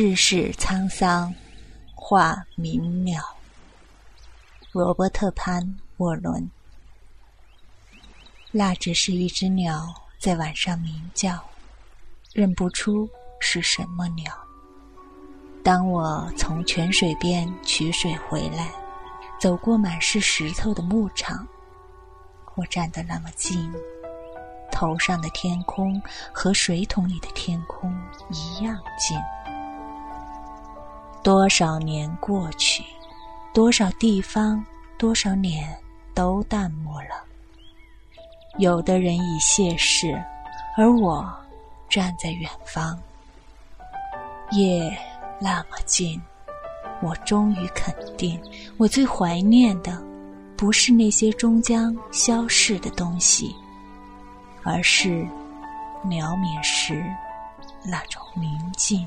世事沧桑，画鸣鸟。罗伯特·潘·沃伦。那只是一只鸟在晚上鸣叫，认不出是什么鸟。当我从泉水边取水回来，走过满是石头的牧场，我站得那么近。头上的天空和水桶里的天空一样近。多少年过去，多少地方，多少年都淡漠了。有的人已谢世，而我站在远方。夜那么近，我终于肯定，我最怀念的，不是那些终将消逝的东西。而是，苗绵时那种宁静。